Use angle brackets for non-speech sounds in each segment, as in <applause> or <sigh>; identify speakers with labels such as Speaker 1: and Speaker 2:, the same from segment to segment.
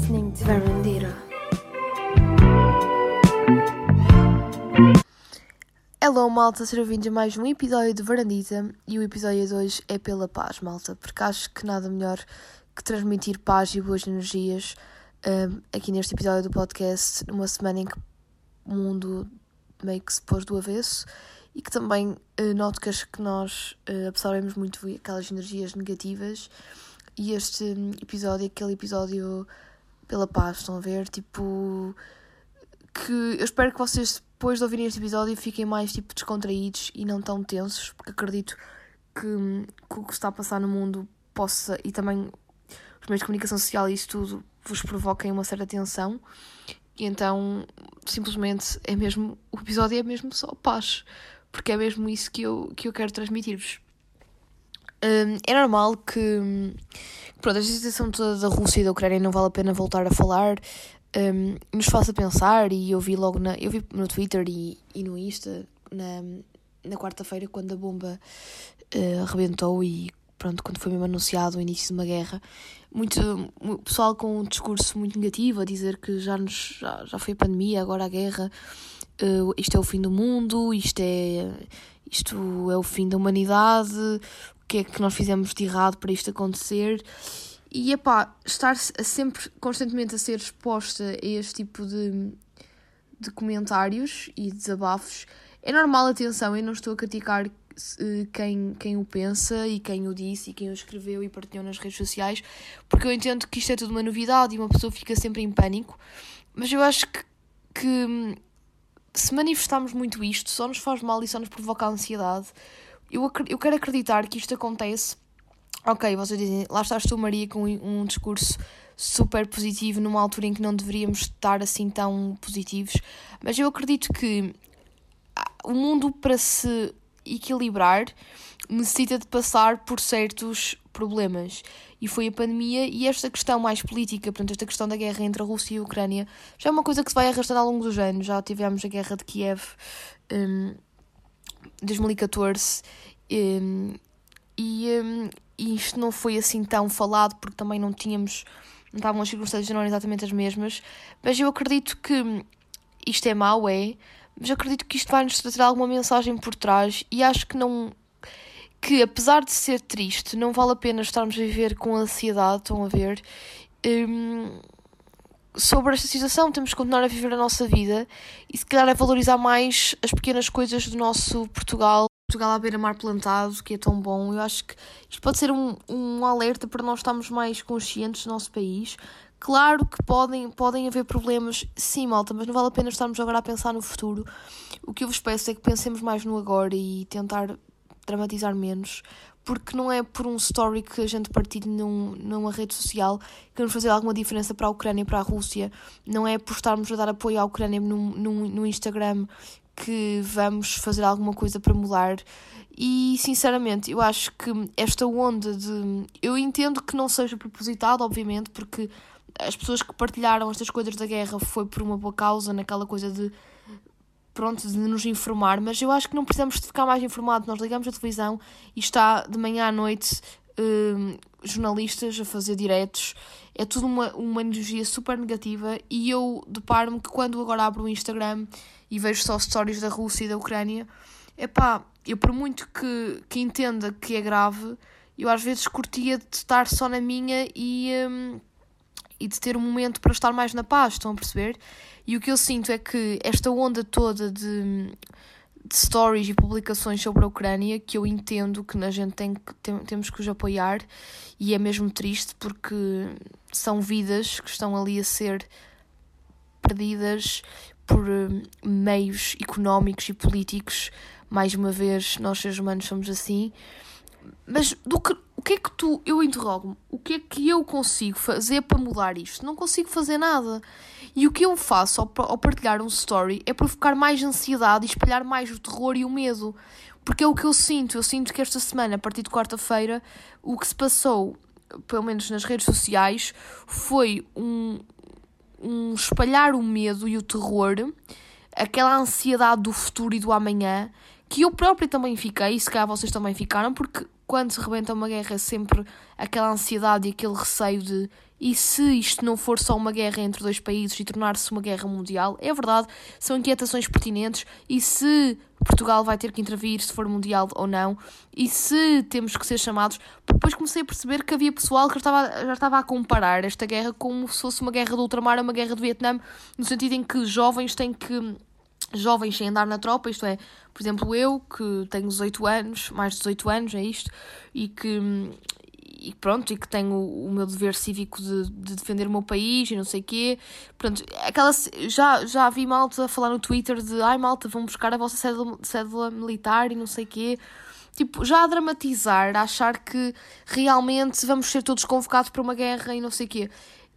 Speaker 1: listening to. Hello malta, sejam bem-vindos a mais um episódio de Verandita e o episódio de hoje é pela paz, malta, porque acho que nada melhor que transmitir paz e boas energias um, aqui neste episódio do podcast, numa semana em que o mundo meio que se pôs do avesso e que também uh, noto que, acho que nós uh, absorvemos muito aquelas energias negativas e este episódio é aquele episódio pela paz, estão a ver? Tipo, que eu espero que vocês depois de ouvirem este episódio fiquem mais tipo descontraídos e não tão tensos, porque acredito que, que o que está a passar no mundo possa, e também os meios de comunicação social e isso tudo vos provoquem uma certa tensão. E então, simplesmente, é mesmo, o episódio é mesmo só paz, porque é mesmo isso que eu, que eu quero transmitir-vos. Um, é normal que, pronto, a situação toda da Rússia e da Ucrânia não vale a pena voltar a falar, um, nos faça pensar, e eu vi logo na, eu vi no Twitter e, e no Insta, na, na quarta-feira, quando a bomba uh, arrebentou e pronto, quando foi mesmo anunciado o início de uma guerra, muito, pessoal com um discurso muito negativo, a dizer que já, nos, já, já foi a pandemia, agora a guerra, uh, isto é o fim do mundo, isto é, isto é o fim da humanidade, que é que nós fizemos de errado para isto acontecer. E epá, estar a sempre constantemente a ser exposta a este tipo de, de comentários e desabafos é normal, atenção, eu não estou a criticar quem, quem o pensa e quem o disse e quem o escreveu e partilhou nas redes sociais, porque eu entendo que isto é tudo uma novidade e uma pessoa fica sempre em pânico, mas eu acho que, que se manifestarmos muito isto só nos faz mal e só nos provoca ansiedade. Eu, eu quero acreditar que isto acontece. Ok, vocês dizem, lá estás tu, Maria, com um discurso super positivo numa altura em que não deveríamos estar assim tão positivos, mas eu acredito que o mundo para se equilibrar necessita de passar por certos problemas. E foi a pandemia e esta questão mais política, portanto, esta questão da guerra entre a Rússia e a Ucrânia, já é uma coisa que se vai arrastando ao longo dos anos. Já tivemos a guerra de Kiev um, 2014 um, e, um, e isto não foi assim tão falado porque também não tínhamos, não estavam as circunstâncias não eram exatamente as mesmas, mas eu acredito que isto é mau, é, mas acredito que isto vai nos trazer alguma mensagem por trás e acho que não que apesar de ser triste, não vale a pena estarmos a viver com ansiedade, estão a ver? Um, sobre esta situação, temos que continuar a viver a nossa vida e se calhar é valorizar mais as pequenas coisas do nosso Portugal. Portugal à beira-mar plantado, que é tão bom. Eu acho que isto pode ser um, um alerta para nós estarmos mais conscientes do nosso país, Claro que podem, podem haver problemas, sim, malta, mas não vale a pena estarmos agora a pensar no futuro. O que eu vos peço é que pensemos mais no agora e tentar dramatizar menos, porque não é por um story que a gente partilhe num, numa rede social que vamos fazer alguma diferença para a Ucrânia e para a Rússia, não é por estarmos a dar apoio à Ucrânia no Instagram que vamos fazer alguma coisa para mudar. E sinceramente, eu acho que esta onda de. Eu entendo que não seja propositado, obviamente, porque as pessoas que partilharam estas coisas da guerra foi por uma boa causa, naquela coisa de pronto, de nos informar, mas eu acho que não precisamos de ficar mais informados. Nós ligamos a televisão e está de manhã à noite um, jornalistas a fazer diretos. É tudo uma, uma energia super negativa e eu deparo-me que quando agora abro o Instagram e vejo só stories da Rússia e da Ucrânia, é pá, eu por muito que, que entenda que é grave, eu às vezes curtia de estar só na minha e... Um, e de ter um momento para estar mais na paz, estão a perceber? E o que eu sinto é que esta onda toda de, de stories e publicações sobre a Ucrânia, que eu entendo que a gente tem tem, temos que os apoiar, e é mesmo triste porque são vidas que estão ali a ser perdidas por hum, meios económicos e políticos. Mais uma vez, nós seres humanos somos assim. Mas do que, o que é que tu, eu interrogo-me, o que é que eu consigo fazer para mudar isto? Não consigo fazer nada. E o que eu faço ao, ao partilhar um story é provocar mais ansiedade e espalhar mais o terror e o medo. Porque é o que eu sinto. Eu sinto que esta semana, a partir de quarta-feira, o que se passou, pelo menos nas redes sociais, foi um, um espalhar o medo e o terror, aquela ansiedade do futuro e do amanhã, que eu própria também fiquei, e se calhar vocês também ficaram, porque quando se rebenta uma guerra é sempre aquela ansiedade e aquele receio de e se isto não for só uma guerra entre dois países e tornar-se uma guerra mundial? É verdade, são inquietações pertinentes. E se Portugal vai ter que intervir se for mundial ou não? E se temos que ser chamados? Depois comecei a perceber que havia pessoal que já estava, já estava a comparar esta guerra como se fosse uma guerra do ultramar ou uma guerra do Vietnã, no sentido em que jovens têm que jovens sem andar na tropa, isto é, por exemplo, eu que tenho 18 anos, mais de 18 anos, é isto, e que e pronto, e que tenho o meu dever cívico de, de, defender o meu país e não sei o quê. Pronto, aquela, já, já vi malta falar no Twitter de ai malta, vão buscar a vossa cédula, cédula militar e não sei o quê. Tipo, já a dramatizar, a achar que realmente vamos ser todos convocados para uma guerra e não sei o quê.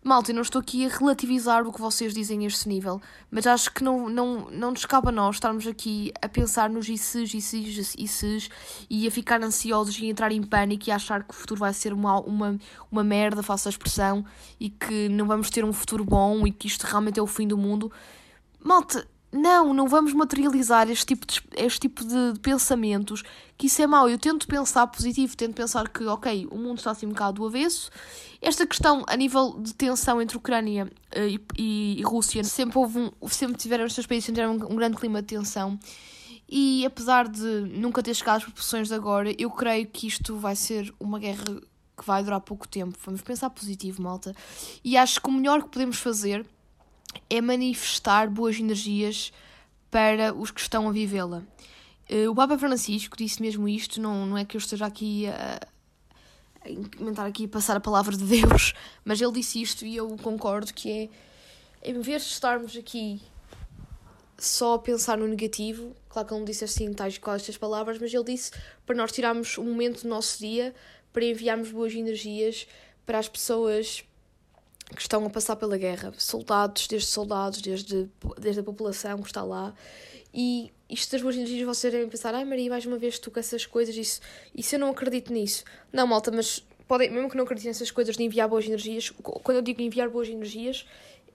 Speaker 1: Malta, eu não estou aqui a relativizar o que vocês dizem a este nível, mas acho que não, não, não nos cabe a nós estarmos aqui a pensar nos ICs, ICs, ICs e a ficar ansiosos e entrar em pânico e achar que o futuro vai ser uma, uma, uma merda, faço a expressão, e que não vamos ter um futuro bom e que isto realmente é o fim do mundo. Malta, não, não vamos materializar este tipo de, este tipo de, pensamentos, que isso é mau. Eu tento pensar positivo, tento pensar que, ok, o mundo está assim um bocado do avesso. Esta questão, a nível de tensão entre Ucrânia uh, e, e, e, Rússia, sempre, houve um, sempre tiveram estes países tiveram um, um grande clima de tensão. E apesar de nunca ter chegado às proporções de agora, eu creio que isto vai ser uma guerra que vai durar pouco tempo. Vamos pensar positivo, malta. E acho que o melhor que podemos fazer é manifestar boas energias para os que estão a vivê-la. Eh, o Papa Francisco disse mesmo isto, não, não é que eu esteja aqui a, a implementar aqui passar a palavra de Deus, <laughs> mas ele disse isto e eu concordo que é em vez de estarmos aqui só a pensar no negativo, claro que ele não disse assim tais quais estas palavras, mas ele disse para nós tirarmos um momento do nosso dia para enviarmos boas energias para as pessoas que estão a passar pela guerra, soldados, desde soldados, desde, desde a população que está lá. E isto das boas energias, vocês devem pensar, ai Maria, mais uma vez tu com essas coisas, isso, isso eu não acredito nisso. Não, malta, mas podem, mesmo que não acreditem nessas coisas de enviar boas energias, quando eu digo enviar boas energias,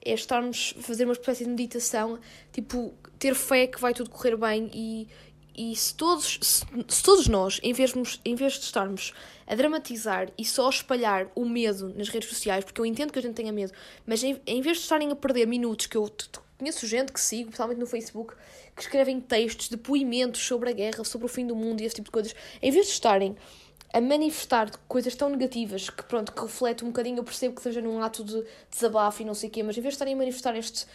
Speaker 1: é estarmos a fazer uma espécie de meditação, tipo, ter fé que vai tudo correr bem e, e se todos, se, se, todos nós, em vez, em vez de estarmos a dramatizar e só espalhar o medo nas redes sociais, porque eu entendo que a gente tenha medo, mas em, em vez de estarem a perder minutos, que eu conheço gente que sigo, principalmente no Facebook, que escrevem textos, depoimentos sobre a guerra, sobre o fim do mundo e esse tipo de coisas, em vez de estarem a manifestar coisas tão negativas que, pronto, que reflete um bocadinho, eu percebo que seja num ato de desabafo e não sei o quê, mas em vez de estarem a manifestar este,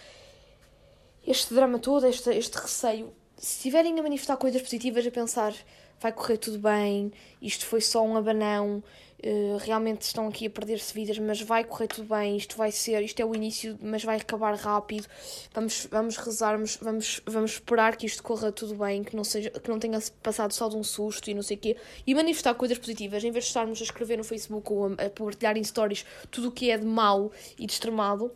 Speaker 1: este drama todo, este, este receio, se estiverem a manifestar coisas positivas, a pensar vai correr tudo bem, isto foi só um abanão, uh, realmente estão aqui a perder-se vidas, mas vai correr tudo bem, isto vai ser, isto é o início, mas vai acabar rápido. Vamos, vamos rezar, vamos, vamos esperar que isto corra tudo bem, que não, seja, que não tenha passado só de um susto e não sei o quê, e manifestar coisas positivas, em vez de estarmos a escrever no Facebook ou a, a partilhar em stories tudo o que é de mau e de extremado.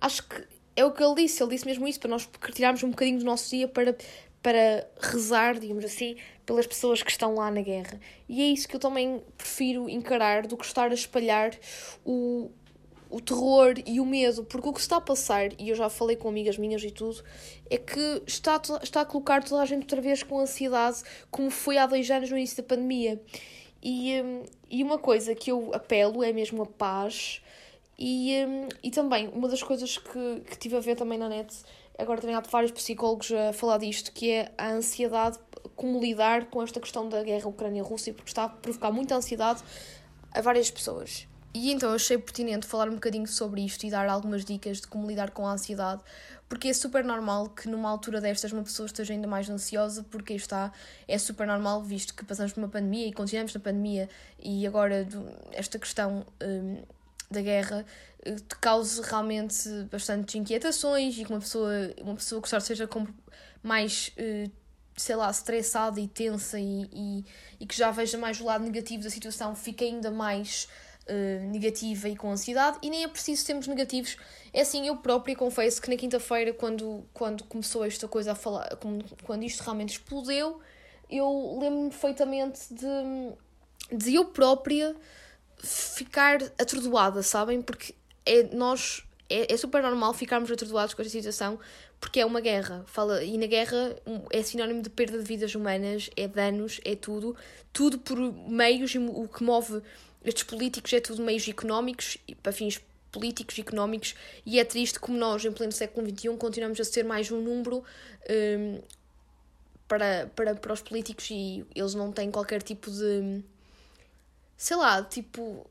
Speaker 1: Acho que é o que ele disse, ele disse mesmo isso, para nós tirarmos um bocadinho do nosso dia para, para rezar, digamos assim, pelas pessoas que estão lá na guerra. E é isso que eu também prefiro encarar do que estar a espalhar o, o terror e o medo, porque o que está a passar, e eu já falei com amigas minhas e tudo, é que está, está a colocar toda a gente outra vez com ansiedade, como foi há dois anos no início da pandemia. E, hum, e uma coisa que eu apelo é mesmo a paz e, um, e também, uma das coisas que, que tive a ver também na net, agora também há vários psicólogos a falar disto, que é a ansiedade, como lidar com esta questão da guerra Ucrânia-Rússia, porque está a provocar muita ansiedade a várias pessoas. E então eu achei pertinente falar um bocadinho sobre isto e dar algumas dicas de como lidar com a ansiedade, porque é super normal que numa altura destas uma pessoa esteja ainda mais ansiosa, porque está, é super normal, visto que passamos por uma pandemia e continuamos na pandemia, e agora esta questão um, da guerra eh, te cause realmente bastantes inquietações e que uma pessoa, uma pessoa que seja mais, eh, sei lá, estressada e tensa e, e, e, que já veja mais o lado negativo da situação fique ainda mais uh, negativa e com ansiedade e nem é preciso sermos negativos. É assim, eu própria confesso que na quinta-feira, quando, quando começou esta coisa a falar, quando isto realmente explodeu, eu lembro-me perfeitamente de, de eu própria ficar atordoada, sabem? Porque é, nós é, é super normal ficarmos atordoados com esta situação porque é uma guerra. Fala, e na guerra é sinónimo de perda de vidas humanas, é danos, é tudo. Tudo por meios, o que move estes políticos é tudo meios económicos, para fins políticos e económicos, e é triste como nós, em pleno século XXI, continuamos a ser mais um número um, para, para, para os políticos e eles não têm qualquer tipo de. Sei lá, tipo.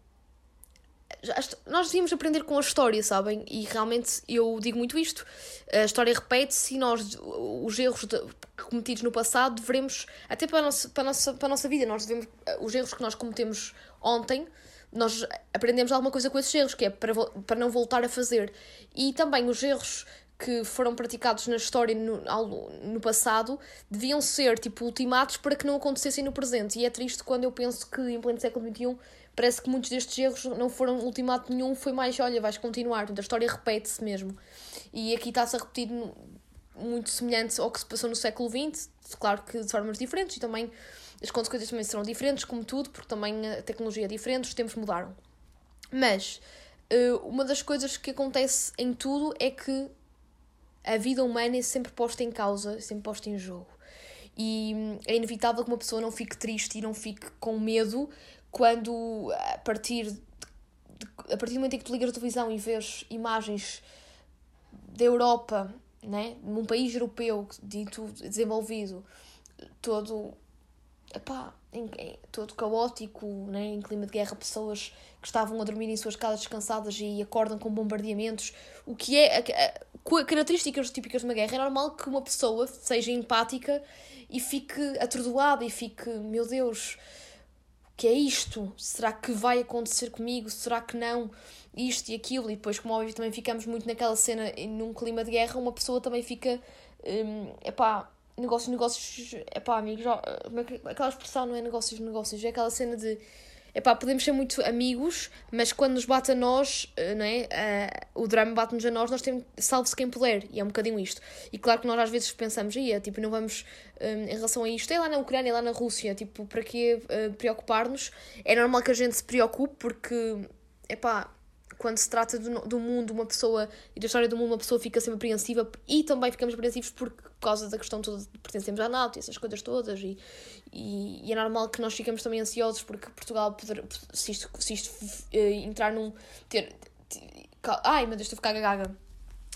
Speaker 1: Nós devíamos aprender com a história, sabem? E realmente eu digo muito isto. A história repete-se e nós, os erros de, cometidos no passado, devemos, até para a, nossa, para, a nossa, para a nossa vida, nós devemos, os erros que nós cometemos ontem, nós aprendemos alguma coisa com esses erros, que é para, para não voltar a fazer. E também os erros que foram praticados na história no, no passado deviam ser tipo ultimatos para que não acontecessem no presente. E é triste quando eu penso que em pleno século XXI parece que muitos destes erros não foram ultimato nenhum, foi mais, olha, vais continuar. A história repete-se mesmo. E aqui está-se a repetir muito semelhante ao que se passou no século XX, claro que de formas diferentes e também as consequências também serão diferentes, como tudo, porque também a tecnologia é diferente, os tempos mudaram. Mas uh, uma das coisas que acontece em tudo é que a vida humana é sempre posta em causa, sempre posta em jogo. E hum, é inevitável que uma pessoa não fique triste e não fique com medo quando, a partir, de, a partir do momento em que tu ligas a televisão e vês imagens da Europa, né, num país europeu dito desenvolvido, todo epá, em, em, todo caótico, né, em clima de guerra, pessoas que estavam a dormir em suas casas descansadas e acordam com bombardeamentos, o que é a, a, características típicas de uma guerra. É normal que uma pessoa seja empática e fique atordoada e fique, meu Deus, o que é isto? Será que vai acontecer comigo? Será que não? Isto e aquilo, e depois, como óbvio, também ficamos muito naquela cena, num clima de guerra, uma pessoa também fica, hum, epá, negócios, negócios, é pá, amigos, aquela expressão não é negócios, negócios, é aquela cena de é pá, podemos ser muito amigos, mas quando nos bate a nós, eh, não é? Uh, o drama bate-nos a nós, nós temos salve-se quem puder, e é um bocadinho isto. E claro que nós às vezes pensamos, ia, tipo, não vamos, um, em relação a isto, é lá na Ucrânia, é lá na Rússia, tipo, para que uh, preocupar-nos? É normal que a gente se preocupe, porque, é pá, quando se trata do, do mundo, uma pessoa e da história do mundo, uma pessoa fica sempre apreensiva e também ficamos apreensivos por causa da questão toda de pertencemos à NATO e essas coisas todas. E, e, e, é normal que nós ficamos também ansiosos porque Portugal, poder, se isto, se isto uh, entrar num. Ter, ter, ai meu Deus, estou a ficar gaga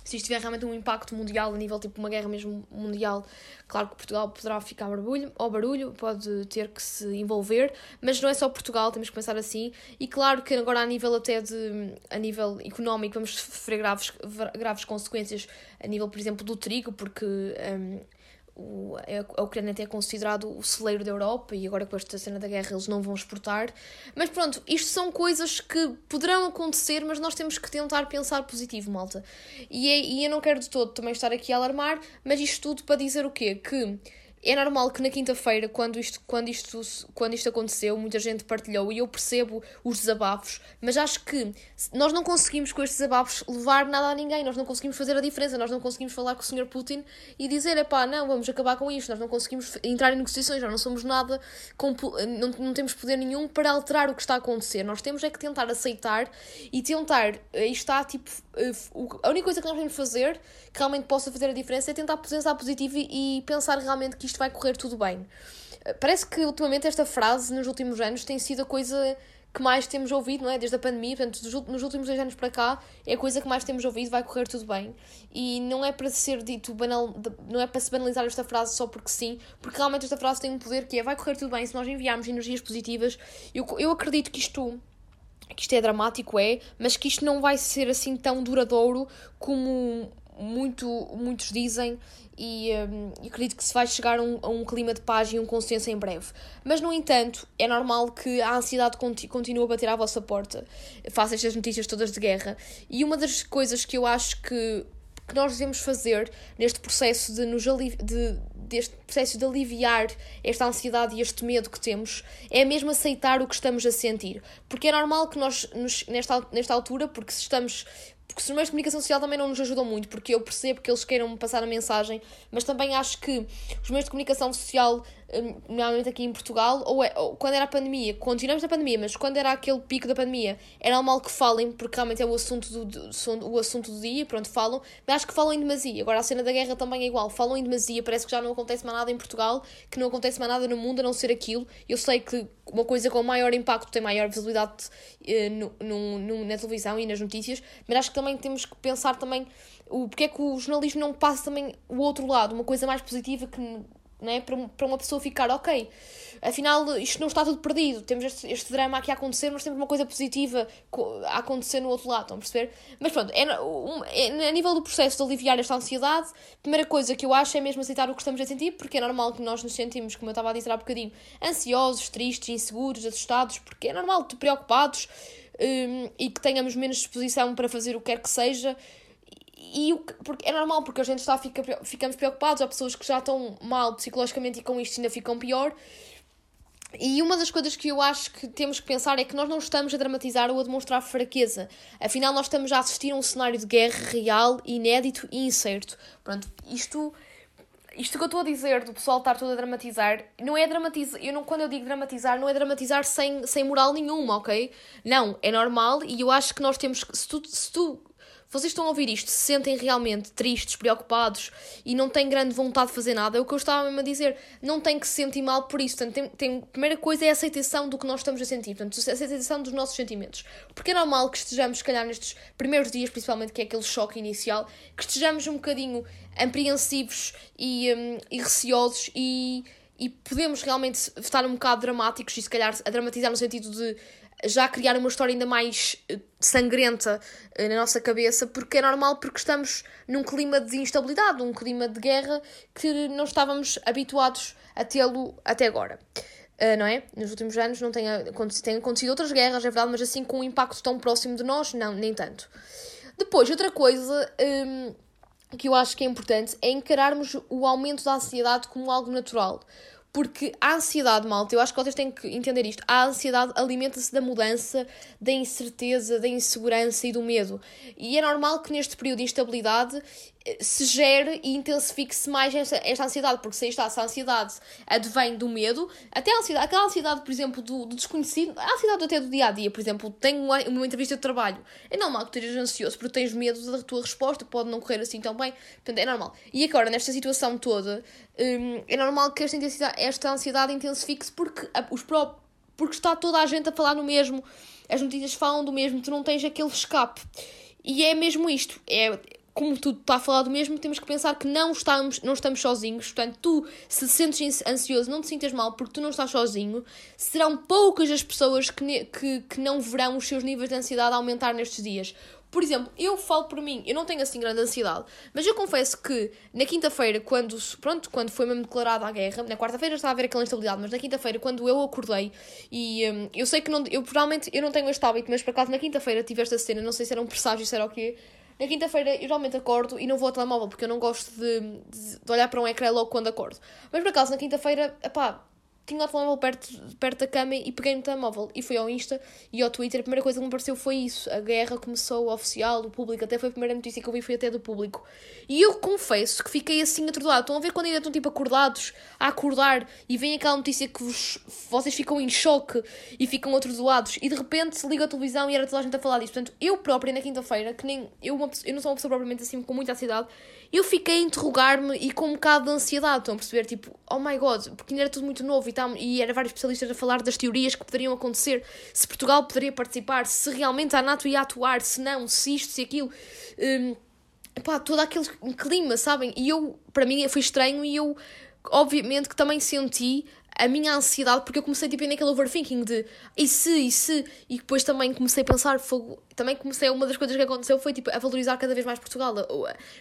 Speaker 1: se isto tiver realmente um impacto mundial, a nível tipo uma guerra mesmo mundial, claro que Portugal poderá ficar barulho, ao barulho, pode ter que se envolver, mas não é só Portugal, temos que pensar assim. E claro que agora a nível até de a nível económico vamos sofrer graves, graves consequências a nível, por exemplo, do trigo, porque um, a Ucrânia até é considerado o celeiro da Europa e agora com esta cena da guerra eles não vão exportar. Mas pronto, isto são coisas que poderão acontecer, mas nós temos que tentar pensar positivo, malta. E, é, e eu não quero de todo também estar aqui a alarmar, mas isto tudo para dizer o quê? Que é normal que na quinta-feira, quando isto, quando, isto, quando isto aconteceu, muita gente partilhou e eu percebo os desabafos, mas acho que nós não conseguimos com estes desabafos levar nada a ninguém, nós não conseguimos fazer a diferença, nós não conseguimos falar com o Sr. Putin e dizer, é pá, não, vamos acabar com isto, nós não conseguimos entrar em negociações, nós não somos nada, com, não, não temos poder nenhum para alterar o que está a acontecer, nós temos é que tentar aceitar e tentar, aí está, tipo, eh, a única coisa que nós podemos fazer que realmente possa fazer a diferença é tentar pensar positivo e pensar realmente que isto vai correr tudo bem. Eh, parece que ultimamente esta frase nos últimos anos tem sido a coisa que mais temos ouvido, não é? Desde a pandemia, portanto, nos últimos dois anos para cá, é a coisa que mais temos ouvido, vai correr tudo bem. E não é para ser dito banal, não é para se banalizar esta frase só porque sim, porque realmente esta frase tem um poder que é vai correr tudo bem se nós enviarmos energias positivas. Eu, eu acredito que isto que isto é dramático, é, mas que isto não vai ser assim tão duradouro como muito, muitos dizem e um, acredito que se vai chegar a um, a um, clima de paz e um consenso em breve. Mas, no entanto, é normal que a ansiedade continue a bater à vossa porta face estas notícias todas de guerra. E uma das coisas que eu acho que, que nós devemos fazer neste processo de nos de, deste processo de aliviar esta ansiedade e este medo que temos é mesmo aceitar o que estamos a sentir. Porque é normal que nós, nos, nesta, nesta altura, porque se estamos porque os meios de comunicação social também não nos ajudam muito, porque eu percebo que eles queiram passar a mensagem, mas também acho que os meios de comunicação social, hum, normalmente aqui em Portugal, ou, é, ou quando era a pandemia, continuamos na pandemia, mas quando era aquele pico da pandemia, era normal que falem, porque realmente é o assunto do, o assunto do dia, pronto, falam, mas acho que falam em demasia. Agora a cena da guerra também é igual, falam em demasia, parece que já não acontece mais nada em Portugal, que não acontece mais nada no mundo a não ser aquilo. Eu sei que uma coisa com maior impacto tem maior visibilidade uh, no, no, no, na televisão e nas notícias, mas acho que também temos que pensar também o porque é que o jornalismo não passa também o outro lado, uma coisa mais positiva que né, para, para uma pessoa ficar ok. Afinal, isto não está tudo perdido. Temos este, este drama aqui a acontecer, mas temos uma coisa positiva a acontecer no outro lado, estão a perceber? Mas pronto, é, um, é, a nível do processo de aliviar esta ansiedade, a primeira coisa que eu acho é mesmo aceitar o que estamos a sentir, porque é normal que nós nos sentimos, como eu estava a dizer há bocadinho, ansiosos, tristes, inseguros, assustados, porque é normal, preocupados um, e que tenhamos menos disposição para fazer o que quer que seja. E o, porque é normal, porque a gente está, fica, ficamos preocupados, há pessoas que já estão mal psicologicamente e com isto ainda ficam pior. E uma das coisas que eu acho que temos que pensar é que nós não estamos a dramatizar ou a demonstrar fraqueza. Afinal, nós estamos a assistir a um cenário de guerra real, inédito e incerto. Pronto, isto isto que eu estou a dizer do pessoal estar todo a dramatizar, não é dramatizar, eu não, quando eu digo dramatizar, não é dramatizar sem, sem moral nenhuma, ok? Não, é normal e eu acho que nós temos que, se tu, se tu vocês estão a ouvir isto, se sentem realmente tristes, preocupados e não têm grande vontade de fazer nada, é o que eu estava mesmo a dizer. Não tem que se sentir mal por isso. Portanto, tem, tem, a primeira coisa é a aceitação do que nós estamos a sentir, portanto, a aceitação dos nossos sentimentos. Porque é normal que estejamos, se calhar, nestes primeiros dias, principalmente, que é aquele choque inicial, que estejamos um bocadinho apreensivos e, um, e receosos e e podemos realmente estar um bocado dramáticos e se calhar a dramatizar no sentido de já criar uma história ainda mais eh, sangrenta eh, na nossa cabeça, porque é normal, porque estamos num clima de instabilidade, um clima de guerra que não estávamos habituados a tê-lo até agora. Uh, não é? Nos últimos anos não tem, tem acontecido outras guerras, é verdade, mas assim com um impacto tão próximo de nós, não, nem tanto. Depois, outra coisa um, que eu acho que é importante é encararmos o aumento da ansiedade como algo natural. Porque a ansiedade, malta, eu acho que vocês têm que entender isto. A ansiedade alimenta-se da mudança, da incerteza, da insegurança e do medo. E é normal que neste período de instabilidade se gere e intensifique-se mais esta, esta ansiedade, porque se está essa ansiedade advém do medo, até a ansiedade, aquela ansiedade, por exemplo, do, do desconhecido, a ansiedade até do dia a dia, por exemplo, tenho uma, uma entrevista de trabalho, é normal que estejas ansioso porque tens medo da tua resposta, pode não correr assim tão bem, portanto é normal. E agora, nesta situação toda, hum, é normal que esta, esta ansiedade intensifique-se porque, os porque está toda a gente a falar no mesmo, as notícias falam do mesmo, tu não tens aquele escape. E é mesmo isto, é como tudo está a falar do mesmo, temos que pensar que não estamos, não estamos sozinhos. Portanto, tu, se te sentes ansioso, não te sintas mal porque tu não estás sozinho. Serão poucas as pessoas que, que, que não verão os seus níveis de ansiedade aumentar nestes dias. Por exemplo, eu falo por mim, eu não tenho assim grande ansiedade, mas eu confesso que na quinta-feira, quando, pronto, quando foi mesmo declarada a guerra, na quarta-feira estava a haver aquela instabilidade, mas na quinta-feira, quando eu acordei, e um, eu sei que não, eu provavelmente eu não tenho este hábito, mas por acaso na quinta-feira tive esta cena, não sei se era um presságio, se era o quê, na quinta-feira eu geralmente acordo e não vou ao telemóvel porque eu não gosto de, de, olhar para um ecrã logo quando acordo. Mas por acaso na quinta-feira, pá, tinha o telemóvel perto, perto da cama e peguei no telemóvel e fui ao Insta e ao Twitter. A primeira coisa que me apareceu foi isso. A guerra começou oficial, do público. Até foi a primeira notícia que eu vi, foi até do público. E eu confesso que fiquei assim atordoado. Estão a ver quando ainda estão tipo acordados, a acordar e vem aquela notícia que vos, vocês ficam em choque e ficam atordoados e de repente se liga a televisão e era toda a gente a falar disso. Portanto, eu própria na quinta-feira, que nem eu, uma, eu não sou uma pessoa propriamente assim com muita ansiedade, eu fiquei a interrogar-me e com um bocado de ansiedade. Estão a perceber? Tipo, oh my god, porque ainda era tudo muito novo e, tal, e era vários especialistas a falar das teorias que poderiam acontecer, se Portugal poderia participar, se realmente a NATO ia atuar, se não, se isto, se aquilo. Um, pá, todo aquele clima, sabem? E eu, para mim, foi estranho e eu, obviamente, que também senti a minha ansiedade, porque eu comecei tipo, naquele overthinking de e se, e se, e depois também comecei a pensar, fogo, também comecei, uma das coisas que aconteceu foi tipo a valorizar cada vez mais Portugal.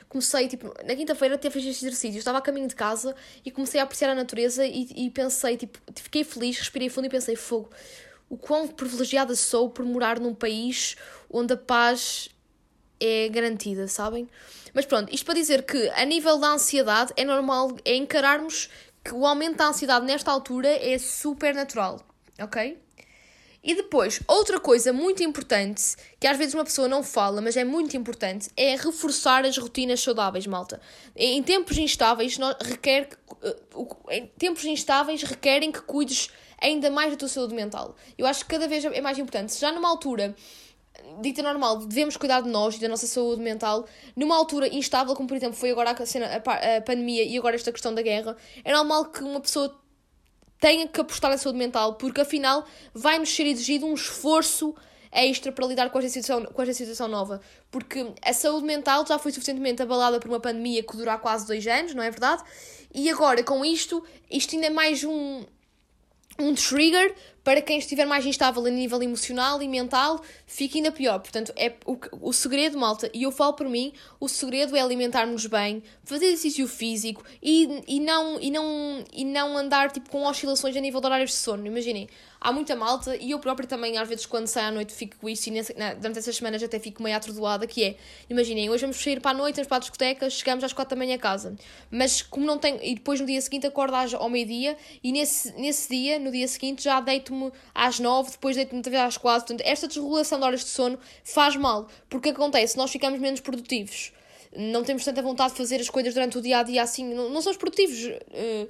Speaker 1: Comecei, tipo, na quinta-feira até fiz este exercício, estava a caminho de casa e comecei a apreciar a natureza e, e pensei, tipo, fiquei feliz, respirei fundo e pensei, fogo, o quão privilegiada sou por morar num país onde a paz é garantida, sabem? Mas pronto, isto para dizer que a nível da ansiedade é normal, é encararmos que o aumento da ansiedade nesta altura é super natural, ok? E depois, outra coisa muito importante, que às vezes uma pessoa não fala, mas é muito importante, é reforçar as rotinas saudáveis, malta. Em tempos instáveis, requer, uh, em tempos instáveis requerem que cuides ainda mais da tua saúde mental. Eu acho que cada vez é mais importante. Já numa altura dita normal, devemos cuidar de nós e da nossa saúde mental, numa altura instável, como por exemplo foi agora a, cena, a, pandemia e agora esta questão da guerra, é normal que uma pessoa tenha que apostar na saúde mental, porque afinal vai-nos ser exigido um esforço extra para lidar com esta, situação, com esta situação nova. Porque a saúde mental já foi suficientemente abalada por uma pandemia que dura quase dois anos, não é verdade? E agora, com isto, isto ainda é mais um, um trigger para quem estiver mais instável a nível emocional e mental, fica ainda pior. Portanto, é o, o segredo, malta, e eu falo por mim, o segredo é alimentar-nos bem, fazer exercício físico e, e, não, e, não, e não andar tipo, com oscilações a nível de horários de sono. Imaginem, há muita malta, e eu própria também, às vezes, quando saio à noite, fico com isso, e nessa, na, durante essas semanas até fico meio atordoada, que é, imaginem, hoje vamos sair para a noite, vamos para a discoteca, chegamos às quatro da manhã a casa, mas como não tenho, e depois no dia seguinte acordo ao meio-dia, e nesse, nesse dia, no dia seguinte, já deito-me às nove, depois deito-me outra vez às quatro, portanto, esta desregulação de horas de sono faz mal, porque acontece? Nós ficamos menos produtivos, não temos tanta vontade de fazer as coisas durante o dia a dia assim, não, não somos produtivos. Uh,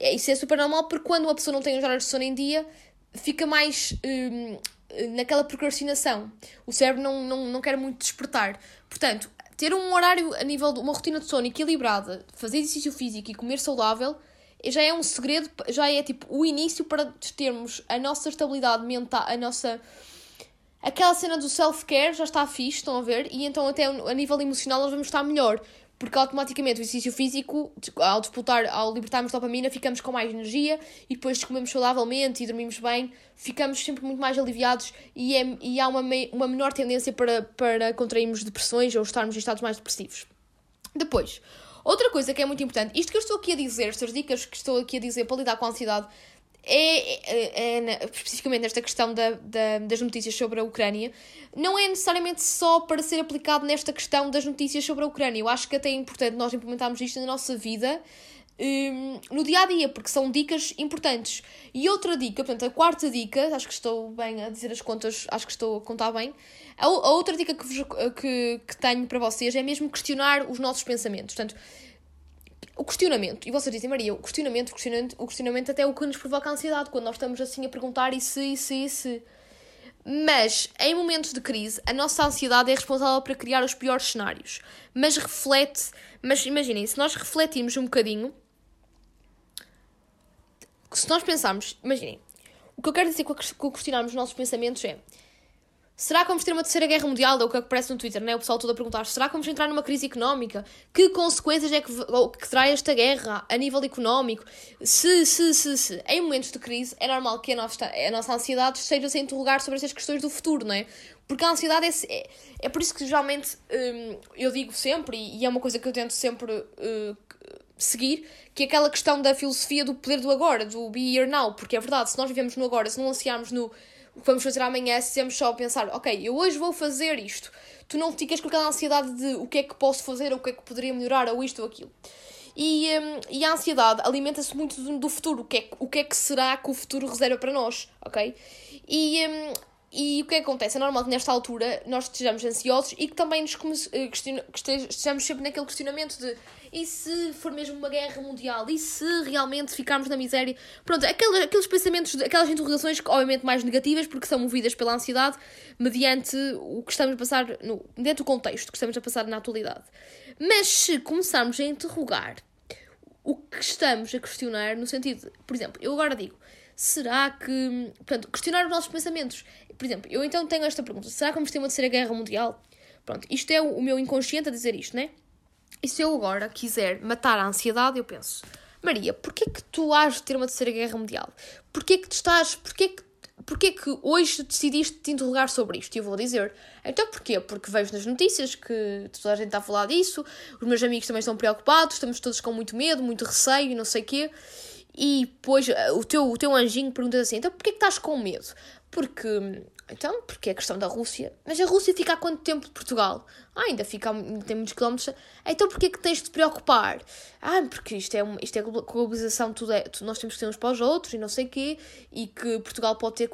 Speaker 1: isso é super normal porque quando uma pessoa não tem os horários de sono em dia, fica mais um, naquela procrastinação. O cérebro não, não, não quer muito despertar. Portanto, ter um horário a nível de uma rotina de sono equilibrada, fazer exercício físico e comer saudável já é um segredo, já é tipo o início para termos a nossa estabilidade mental, a nossa. Aquela cena do self-care já está fixe, estão a ver? E então, até a nível emocional, nós vamos estar melhor porque automaticamente o exercício físico, ao disputar, ao libertarmos dopamina, ficamos com mais energia e depois comemos saudavelmente e dormimos bem, ficamos sempre muito mais aliviados e, é, e há uma, uma menor tendência para, para contrairmos depressões ou estarmos em estados mais depressivos. Depois, outra coisa que é muito importante, isto que eu estou aqui a dizer, estas dicas que estou aqui a dizer para lidar com a ansiedade, é, é, é, especificamente nesta questão da, da, das notícias sobre a Ucrânia, não é necessariamente só para ser aplicado nesta questão das notícias sobre a Ucrânia. Eu acho que até é importante nós implementarmos isto na nossa vida um, no dia a dia, porque são dicas importantes. E outra dica, portanto, a quarta dica, acho que estou bem a dizer as contas, acho que estou a contar bem. A, a outra dica que, vos, que, que tenho para vocês é mesmo questionar os nossos pensamentos. Portanto, o questionamento, e vocês dizem, Maria, o questionamento, o questionamento, o questionamento até é o que nos provoca ansiedade, quando nós estamos assim a perguntar e se, e se, e se. Mas, em momentos de crise, a nossa ansiedade é responsável para criar os piores cenários. Mas reflete, mas imaginem, se nós refletirmos um bocadinho, se nós pensarmos, imaginem, o que eu quero dizer com questionarmos os nossos pensamentos é Será que vamos ter uma terceira guerra mundial? É o que aparece no Twitter, né? O pessoal todo a perguntar: será que vamos entrar numa crise económica? Que consequências é que, que terá esta guerra a nível económico? Se, se, se, se. Em momentos de crise, é normal que a nossa, a nossa ansiedade esteja a interrogar sobre estas questões do futuro, não é? Porque a ansiedade é, é, é por isso que geralmente hum, eu digo sempre, e, e, é uma coisa que eu tento sempre uh, seguir, que é aquela questão da filosofia do poder do agora, do be here now, porque é verdade, se nós vivemos no agora, se não ansiarmos no o que vamos fazer amanhã é sempre só pensar, ok, eu hoje vou fazer isto. Tu não ficas com aquela ansiedade de o que é que posso fazer, ou o que é que poderia melhorar, ou isto ou aquilo. E, um, e a ansiedade alimenta-se muito do, do, futuro, o que, é, o que é que será que o futuro reserva para nós, ok? E, um, e o que, é que acontece? É normal que nesta altura nós estejamos ansiosos e que também nos eh, estejamos sempre naquele questionamento de e se for mesmo uma guerra mundial? E se realmente ficarmos na miséria? Pronto, aqueles, aqueles pensamentos, aquelas interrogações que obviamente mais negativas porque são movidas pela ansiedade mediante o que estamos a passar, no, dentro do contexto que estamos a passar na atualidade. Mas se começarmos a interrogar o que estamos a questionar no sentido, por exemplo, eu agora digo, será que. Portanto, questionar os nossos pensamentos. Por exemplo, eu então tenho esta pergunta: será que vamos ter uma terceira guerra mundial? Pronto, isto é o meu inconsciente a dizer isto, né? E se eu agora quiser matar a ansiedade, eu penso: Maria, porquê que tu has de ter uma terceira guerra mundial? Porquê que tu estás. Porquê que porquê que hoje decidiste te interrogar sobre isto? E eu vou dizer, então porquê? Porque vejo nas notícias que toda a gente está a falar disso, os meus amigos também estão preocupados, estamos todos com muito medo, muito receio e não sei o quê. E depois eh, o teu, o teu anjinho pergunta assim: então porquê que estás com medo? Porque Então, porque é questão da Rússia. Mas a Rússia fica há quanto tempo de Portugal? Ah, ainda fica, tem muitos quilómetros. Então, porquê que tens de te preocupar? Ah, porque isto é, isto é globalização, tudo é, nós temos que ter uns para os outros e não sei o quê, e que Portugal pode ter,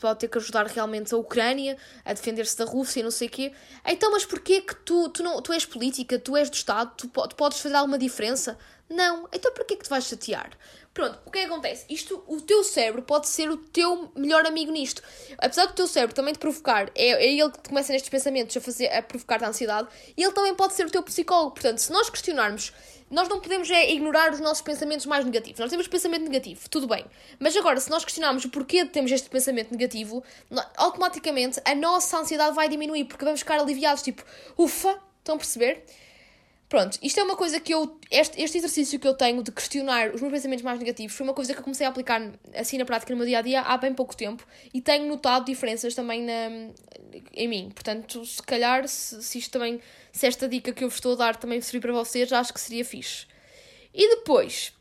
Speaker 1: pode ter que ajudar realmente a Ucrânia a defender-se da Rússia e não sei o quê. Então, mas porquê que tu, tu, não, tu és política, tu és do Estado, tu, tu podes fazer alguma diferença? Não. Então, porquê que te vais chatear? Pronto, o que é que acontece? Isto, o teu cérebro pode ser o teu melhor amigo nisto. Apesar do teu cérebro também te provocar, é, é ele que começa nestes pensamentos a, fazer, a provocar a ansiedade, e ele também pode ser o teu psicólogo. Portanto, se nós questionarmos, nós não podemos é, ignorar os nossos pensamentos mais negativos. Nós temos pensamento negativo, tudo bem. Mas agora, se nós questionarmos o porquê de termos este pensamento negativo, automaticamente a nossa ansiedade vai diminuir, porque vamos ficar aliviados, tipo, ufa, estão a perceber? Pronto, isto é uma coisa que eu. Este, este exercício que eu tenho de questionar os meus pensamentos mais negativos foi uma coisa que eu comecei a aplicar assim na prática no meu dia a dia há bem pouco tempo e tenho notado diferenças também na, em mim. Portanto, se calhar, se, se isto também. Se esta dica que eu vos estou a dar também servir para vocês, acho que seria fixe. E depois,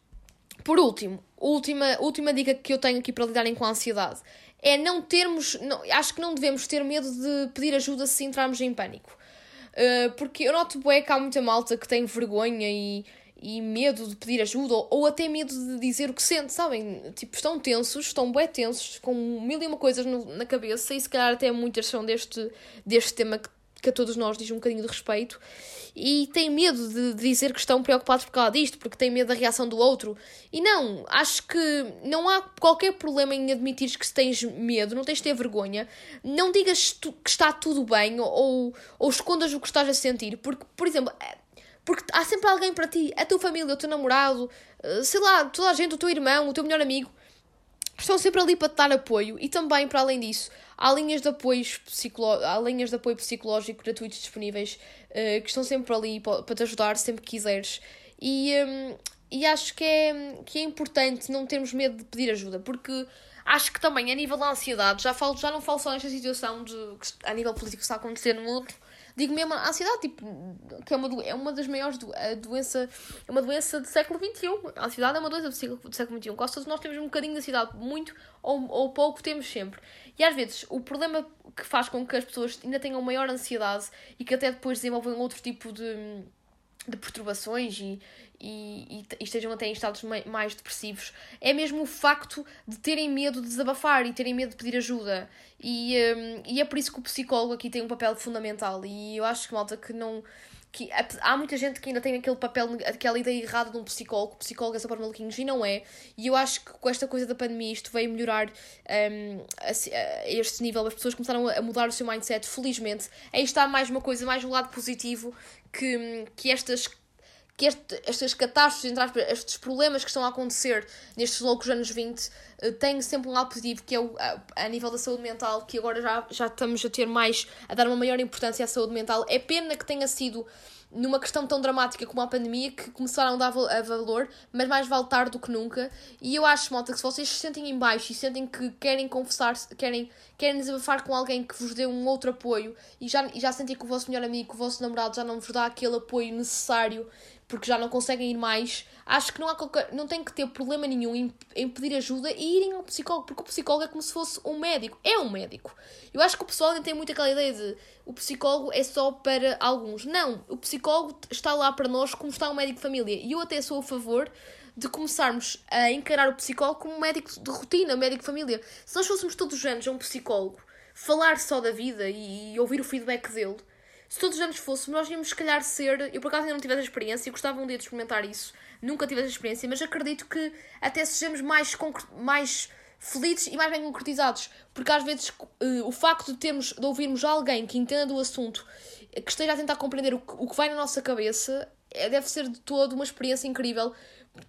Speaker 1: por último, última, última dica que eu tenho aqui para lidarem com a ansiedade é não termos. Não, acho que não devemos ter medo de pedir ajuda se entrarmos em pânico. Uh, porque eu noto bem que há muita malta que tem vergonha e, e medo de pedir ajuda ou, ou, até medo de dizer o que sente, sabem? Tipo, estão tensos, estão bem tensos, com mil e uma coisas no, na cabeça e se calhar até muitas são deste, deste tema que, que a todos nós diz um bocadinho de respeito e têm medo de, dizer que estão preocupados por causa disto, porque têm medo da reação do outro. E não, acho que não há qualquer problema em admitir que tens medo, não tens de ter vergonha. Não digas que está tudo bem ou, ou escondas o que estás a sentir, porque, por exemplo, é, porque há sempre alguém para ti, a tua família, o teu namorado, eh, sei lá, toda a gente, o teu irmão, o teu melhor amigo, estão sempre ali para te dar apoio e também, para além disso, há linhas de apoio, psicolo... há linhas de apoio psicológico gratuitos disponíveis uh, que estão sempre ali para, te ajudar sempre que quiseres. E, um, e acho que é, que é importante não termos medo de pedir ajuda, porque acho que também a nível da ansiedade, já, falo, já não falo só nesta situação de, a nível político que está a acontecer no mundo, digo mesmo a ansiedade, tipo, que é uma, é uma das maiores do, doença, é uma doença do século XXI. A ansiedade é uma doença do século, do século XXI. Quase todos nós temos um bocadinho de ansiedade, muito ou, ou pouco temos sempre. E às vezes o problema que faz com que as pessoas ainda tenham maior ansiedade e que até depois desenvolvem outro tipo de, de perturbações e, e, e, estejam até em estados mais depressivos, é mesmo o facto de terem medo de desabafar e terem medo de pedir ajuda. E, um, e é por isso que o psicólogo aqui tem um papel fundamental. E eu acho que, malta, que não. Que, há muita gente que ainda tem aquele papel, aquela ideia errada de um psicólogo, o psicólogo é só para maluquinhos, e não é. E eu acho que com esta coisa da pandemia isto veio melhorar um, a, a, este nível, as pessoas começaram a mudar o seu mindset, felizmente. Aí está mais uma coisa, mais um lado positivo que, que estas que este, estas catástrofes, entre aspas, estes problemas que estão a acontecer nestes loucos anos 20 eh, têm sempre um lado positivo, que é o, a, a, nível da saúde mental, que agora já, já estamos a ter mais, a dar uma maior importância à saúde mental. É pena que tenha sido numa questão tão dramática como a pandemia que começaram a dar a valor, mas mais vale tarde do que nunca. E eu acho, malta, que se vocês se sentem em baixo e sentem que querem conversar, querem, querem desabafar com alguém que vos dê um outro apoio e já, e já sentem que o vosso melhor amigo, o vosso namorado já não vos dá aquele apoio necessário porque já não conseguem ir mais, acho que não, há qualquer, não tem que ter problema nenhum em, em pedir ajuda e irem ao psicólogo, porque o psicólogo é como se fosse um médico. É um médico. Eu acho que o pessoal ainda tem muito aquela ideia de o psicólogo é só para alguns. Não, o psicólogo está lá para nós como está um médico de família. E eu até sou a favor de começarmos a encarar o psicólogo como um médico de rotina, médico de família. Se nós fôssemos todos os anos a um psicólogo, falar só da vida e, e ouvir o feedback dele se todos os anos fôssemos, nós íamos, se calhar, ser. Eu, por acaso, ainda não tive essa experiência, gostava um dia de experimentar isso, nunca tive essa experiência, mas acredito que até sejamos mais, mais felizes e mais bem concretizados, porque às vezes uh, o facto de termos de ouvirmos alguém que entenda do assunto, que esteja a tentar compreender o que, o que vai na nossa cabeça, deve ser de todo uma experiência incrível,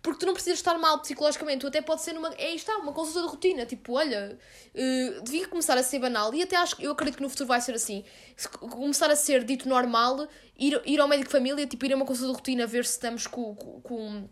Speaker 1: porque tu não precisas estar mal psicologicamente, tu até pode ser numa. É está, uma consulta de rotina. Tipo, olha, uh, devia começar a ser banal e até acho eu acredito que no futuro vai ser assim. Se começar a ser dito normal, ir, ir ao médico de família, tipo, ir a uma consulta de rotina, ver se estamos com, com, com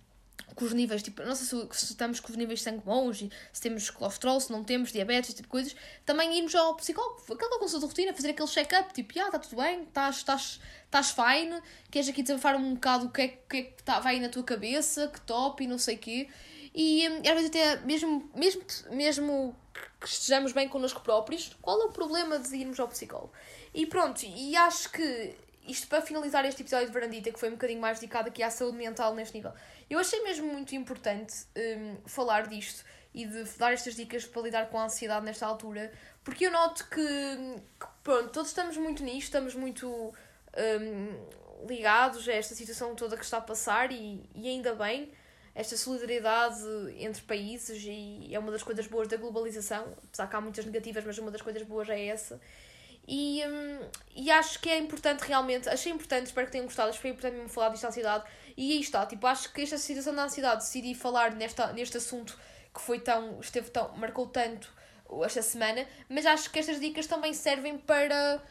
Speaker 1: com os níveis, tipo, não sei se, se, estamos com os níveis de sangue bons, e se temos colesterol, se não temos, diabetes, tipo coisas, também irmos ao psicólogo, aquela consulta de rotina, fazer aquele check-up, tipo, ah, está tudo bem, estás, estás, estás fine, queres aqui desabafar um bocado o que é, que, é que tá, vai aí na tua cabeça, que top e não sei o quê. E hum, às vezes até, mesmo, mesmo, mesmo que estejamos bem connosco próprios, qual é o problema de irmos ao psicólogo? E pronto, e acho que isto para finalizar este episódio de Varandita, que foi um bocadinho mais dedicado aqui à saúde mental neste nível, eu achei mesmo muito importante um, falar disto e de dar estas dicas para lidar com a ansiedade nesta altura, porque eu noto que, que pronto, todos estamos muito nisto, estamos muito um, ligados a esta situação toda que está a passar e, e ainda bem esta solidariedade entre países e é uma das coisas boas da globalização, apesar que há muitas negativas, mas uma das coisas boas é essa. E, hum, e acho que é importante realmente, achei importante, espero que tenham gostado, foi importante mesmo falar disto da ansiedade. E aí está, tipo, acho que esta situação da ansiedade, decidi falar nesta, neste assunto que foi tão, esteve tão, marcou tanto esta semana, mas acho que estas dicas também servem para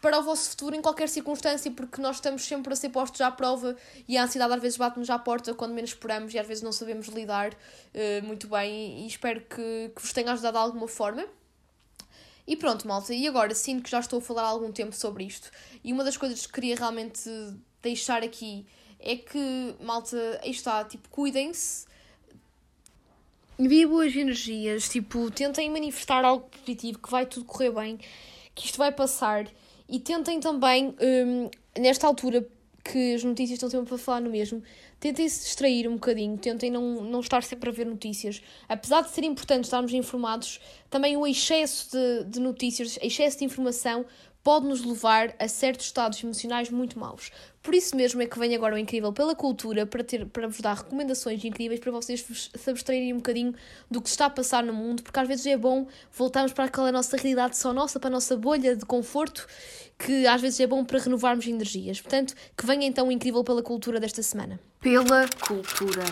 Speaker 1: para o vosso futuro em qualquer circunstância, porque nós estamos sempre a ser postos à prova e a ansiedade às vezes bate-nos à porta quando menos esperamos e às vezes não sabemos lidar uh, muito bem e espero que, que vos tenha ajudado de alguma forma. E pronto, malta, e agora? Sinto que já estou a falar há algum tempo sobre isto. E uma das coisas que queria realmente deixar aqui é que, malta, aí está, tipo, cuidem-se, enviem boas energias, tipo, tentem manifestar algo positivo, que vai tudo correr bem, que isto vai passar. E tentem também, um, nesta altura que as notícias estão sempre a falar no mesmo, tentem se distrair um bocadinho, tentem não, não estar sempre a ver notícias. Apesar de ser importante estarmos informados, também o excesso de, de notícias, excesso de informação pode nos levar a certos estados emocionais muito maus. Por isso mesmo é que vem agora o Incrível pela Cultura para, ter, para vos dar recomendações incríveis para vocês se abstraírem um bocadinho do que está a passar no mundo, porque às vezes é bom voltarmos para aquela nossa realidade só nossa, para a nossa bolha de conforto, que às vezes é bom para renovarmos energias. Portanto, que venha então o Incrível pela Cultura desta semana.
Speaker 2: Pela Cultura.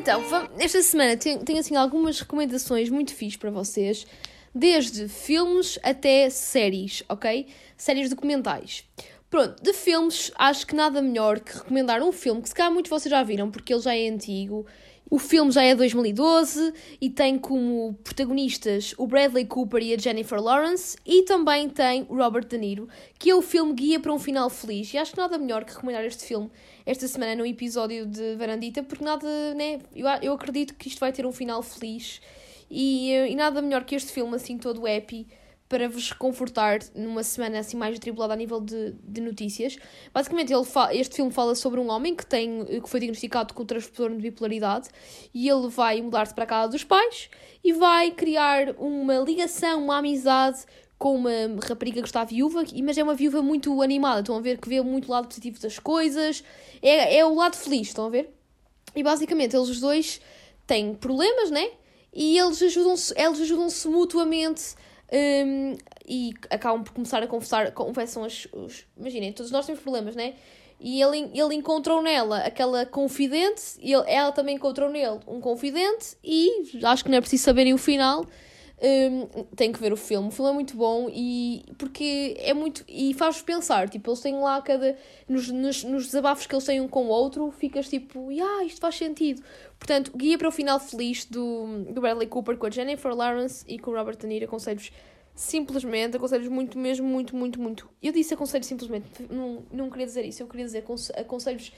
Speaker 1: Então, esta semana tenho, tenho assim algumas recomendações muito fixas para vocês, desde filmes até séries, ok? Séries documentais. Pronto, de filmes, acho que nada melhor que recomendar um filme que se calhar muitos vocês já viram, porque ele já é antigo. O filme já é 2012 e tem como protagonistas o Bradley Cooper e a Jennifer Lawrence e também tem o Robert De Niro, que é o filme Guia para um Final Feliz. E acho que nada melhor que recomendar este filme esta semana no episódio de Varandita, porque nada, né? Eu, eu acredito que isto vai ter um final feliz e, e nada melhor que este filme, assim, todo happy para vos confortar numa semana assim mais atribulada a nível de, de notícias. Basicamente, ele este filme fala sobre um homem que, tem, que foi diagnosticado com transtorno de bipolaridade e ele vai mudar-se para a casa dos pais e vai criar uma ligação, uma amizade com uma rapariga que está viúva, mas é uma viúva muito animada. Estão a ver que vê muito o lado positivo das coisas. É, é o lado feliz, estão a ver? E basicamente eles os dois têm problemas, né? E eles ajudam-se eles ajudam-se mutuamente um, e acabam por começar a confessar, confessam as, os, imaginem, todos nós temos problemas, né? E ele, ele encontrou nela aquela confidente, e ele, ela também encontrou nele um confidente, e acho que não é preciso saberem o final. Um, tem que ver o filme. O filme é muito bom e porque é muito. e faz pensar. Tipo, eles têm lá cada. Nos, nos, nos desabafos que eles têm um com o outro, ficas tipo, ah, isto faz sentido. Portanto, guia para o final feliz do, do Bradley Cooper com a Jennifer Lawrence e com o Robert De Niro. Aconselho-vos simplesmente, aconselho-vos muito, mesmo, muito, muito, muito. Eu disse aconselho simplesmente, não, não queria dizer isso, eu queria dizer aconselho-vos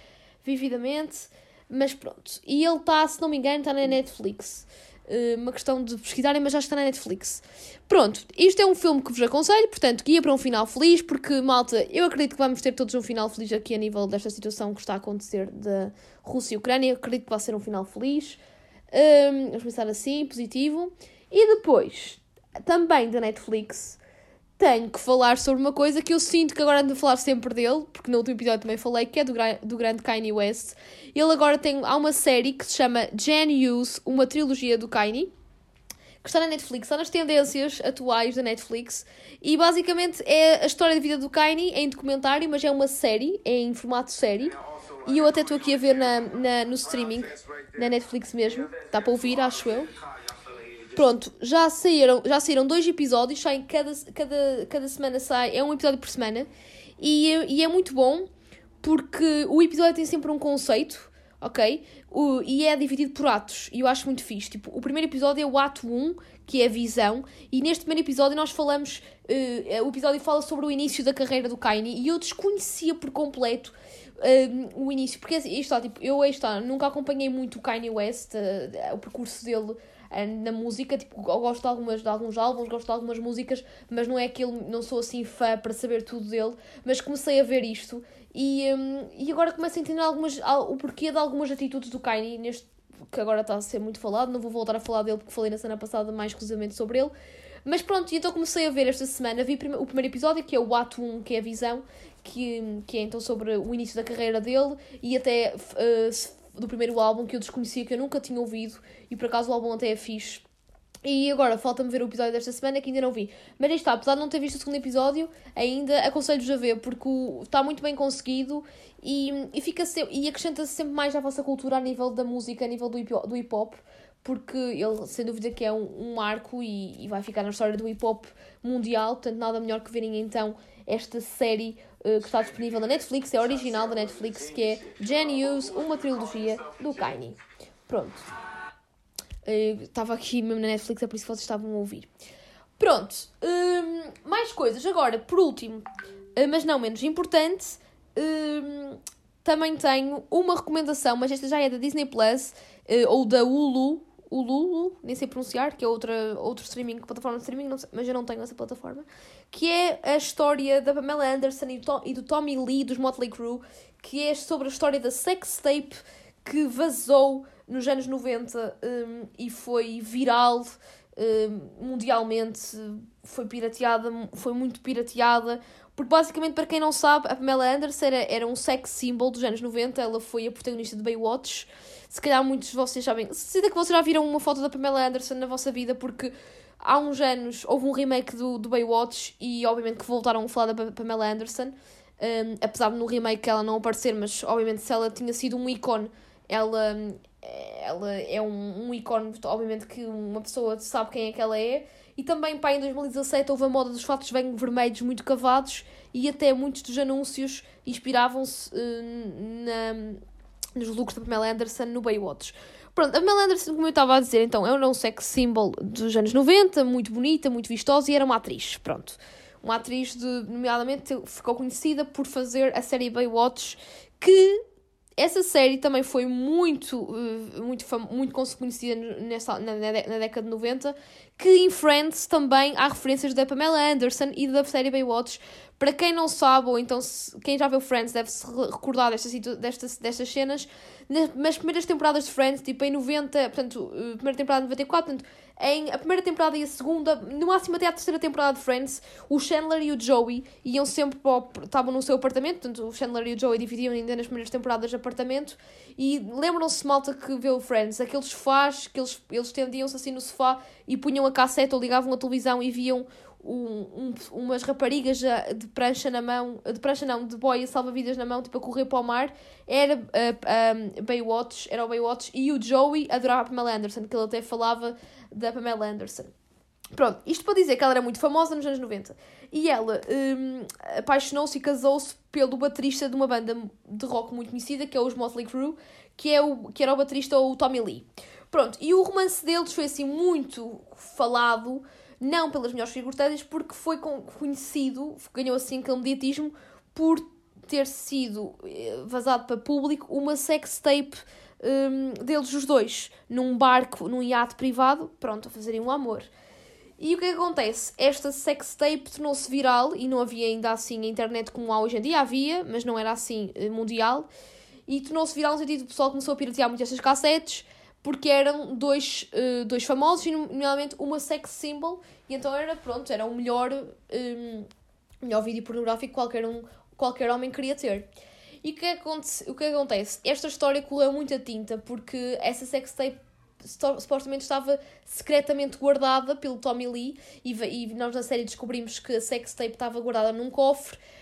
Speaker 1: vividamente, mas pronto. E ele está, se não me engano, está na Netflix. Uh, uma questão de pesquisarem, mas já está na Netflix. Pronto, isto é um filme que vos aconselho, portanto, guia para um final feliz, porque, malta, eu acredito que vamos ter todos um final feliz aqui a nível desta situação que está a acontecer da Rússia e Ucrânia. Eu acredito que vai ser um final feliz. Um, vamos pensar assim, positivo. E depois, também da Netflix, tenho que falar sobre uma coisa que eu sinto que agora ando a falar sempre dele, porque no último episódio também falei, que é do, do grande Kanye West. Ele agora tem. Há uma série que se chama Gen Use, uma trilogia do Kanye, que está na Netflix, está nas tendências atuais da Netflix, e basicamente é a história da vida do Kanye em documentário, mas é uma série, é em formato série. E eu até estou aqui a ver na, na, no streaming, na Netflix mesmo. Está para ouvir, acho eu. Pronto, já saíram, já saíram dois episódios, saem cada, cada, cada semana sai, é um episódio por semana, e, e é muito bom porque o episódio tem sempre um conceito, ok? O, e é dividido por atos, e eu acho muito fixe. Tipo, o primeiro episódio é o ato 1, que é a visão, e neste primeiro episódio nós falamos, uh, o episódio fala sobre o início da carreira do Kanye, e eu desconhecia por completo uh, o início, porque isto está, tipo, eu está, nunca acompanhei muito o Kanye West, uh, o percurso dele na música, tipo, gosto de, algumas, de alguns álbuns, gosto de algumas músicas, mas não é que ele, não sou assim fã para saber tudo dele, mas comecei a ver isto e, um, e agora começo a entender algumas, o porquê de algumas atitudes do Kanye neste que agora está a ser muito falado, não vou voltar a falar dele porque falei na semana passada mais exclusivamente sobre ele. Mas pronto, então comecei a ver esta semana, vi o primeiro episódio, que é o ato 1, que é a visão, que, que é então sobre o início da carreira dele e até uh, do primeiro álbum que eu desconhecia, que eu nunca tinha ouvido, e por acaso o álbum até é fixe. E agora falta-me ver o episódio desta semana que ainda não vi. Mas aí está, apesar de não ter visto o segundo episódio, ainda aconselho-vos a ver porque está muito bem conseguido e, e, fica e acrescenta-se sempre mais à vossa cultura a nível da música, a nível do hip, do hip hop, porque ele sem dúvida que é um, um marco e, e vai ficar na história do hip hop mundial. Portanto, nada melhor que verem então esta série uh, que está disponível na Netflix, é original da Netflix, que é Genius, uma trilogia do Kanye. Pronto. Estava uh, aqui mesmo na Netflix, é por isso que vocês estavam a ouvir. Pronto. Um, mais coisas. Agora, por último, uh, mas não menos importante, um, também tenho uma recomendação, mas esta já é da Disney Plus, ou da Hulu, Hulu, nem sei pronunciar, que é outra, outro streaming, plataforma de streaming, sei, mas eu não tenho essa plataforma, que é a história da Pamela Anderson e do, Tom, e do Tommy Lee, dos Motley Crue, que é sobre a história da sex tape que vazou nos anos 90 um, e foi viral um, mundialmente, foi pirateada, foi muito pirateada, porque basicamente, para quem não sabe, a Pamela Anderson era, era um sex symbol dos anos 90, ela foi a protagonista de Baywatch. Se calhar muitos de vocês sabem, se que vocês já viram uma foto da Pamela Anderson na vossa vida, porque há uns anos houve um remake do, do Baywatch e obviamente que voltaram a falar da Pamela Anderson. Um, apesar de no remake ela não aparecer, mas obviamente se ela tinha sido um ícone, ela, ela é um, um ícone, obviamente que uma pessoa sabe quem é que ela é. E também, pá, em 2017 houve a moda dos fatos bem vermelhos muito cavados e até muitos dos anúncios inspiravam-se uh, nos looks da Pamela Anderson no Baywatch. Pronto, a Pamela Anderson, como eu estava a dizer, então, é um sex symbol dos anos 90, muito bonita, muito vistosa e era uma atriz, pronto. Uma atriz, de, nomeadamente, ficou conhecida por fazer a série Baywatch, que essa série também foi muito, eh, muito, muito conhecida nessa, na, na, década de 90, que em Friends também há referências da Pamela Anderson e da série Baywatch. Para quem não sabe, ou então se, quem já viu Friends deve-se recordar destas, destas, cenas, nas primeiras temporadas de Friends, tipo em 90, portanto, eh, primeira temporada de 94, portanto, em a primeira temporada e a segunda, no máximo até a terceira temporada de Friends, o Chandler e o Joey iam sempre para estavam no seu apartamento, portanto, o Chandler e o Joey dividiam ainda nas primeiras temporadas de apartamento, e lembram-se, malta, que o Friends, aqueles sofás que eles, eles tendiam-se assim no sofá e punham a cassete ou ligavam a televisão e viam um, um, umas raparigas de prancha na mão, de prancha não, de boia salva-vidas na mão, tipo a correr para o mar, era uh, um, Baywatch, era o Baywatch, e o Joey adorava a Pamela Anderson, que ele até falava da Pamela Anderson. Pronto, isto para dizer que ela era muito famosa nos anos 90. E ela um, apaixonou-se e casou-se pelo baterista de uma banda de rock muito conhecida, que é os Motley Crue, que, é o, que era o baterista o Tommy Lee. Pronto, e o romance deles foi assim muito falado, não pelas melhores figuras porque foi conhecido, ganhou assim aquele mediatismo, por ter sido eh, vazado para público uma sex tape um, deles os dois, num barco, num iate privado, pronto, a fazerem um amor. E o que, é que acontece? Esta sex tape tornou-se viral e não havia ainda assim a internet como há hoje em dia, havia, mas não era assim eh, mundial. E tornou-se viral no sentido que o pessoal começou a piratear muito estas cassetes porque eram dois, uh, dois famosos e, nomeadamente, uma sex symbol. E então era, pronto, era o melhor, um, melhor vídeo pornográfico que qualquer, um, qualquer homem queria ter. E o que, acontece, o que acontece? Esta história colou muita tinta porque essa sex tape supostamente estava secretamente guardada pelo Tommy Lee e, e nós na série descobrimos que a sex tape estava guardada num cofre Eh,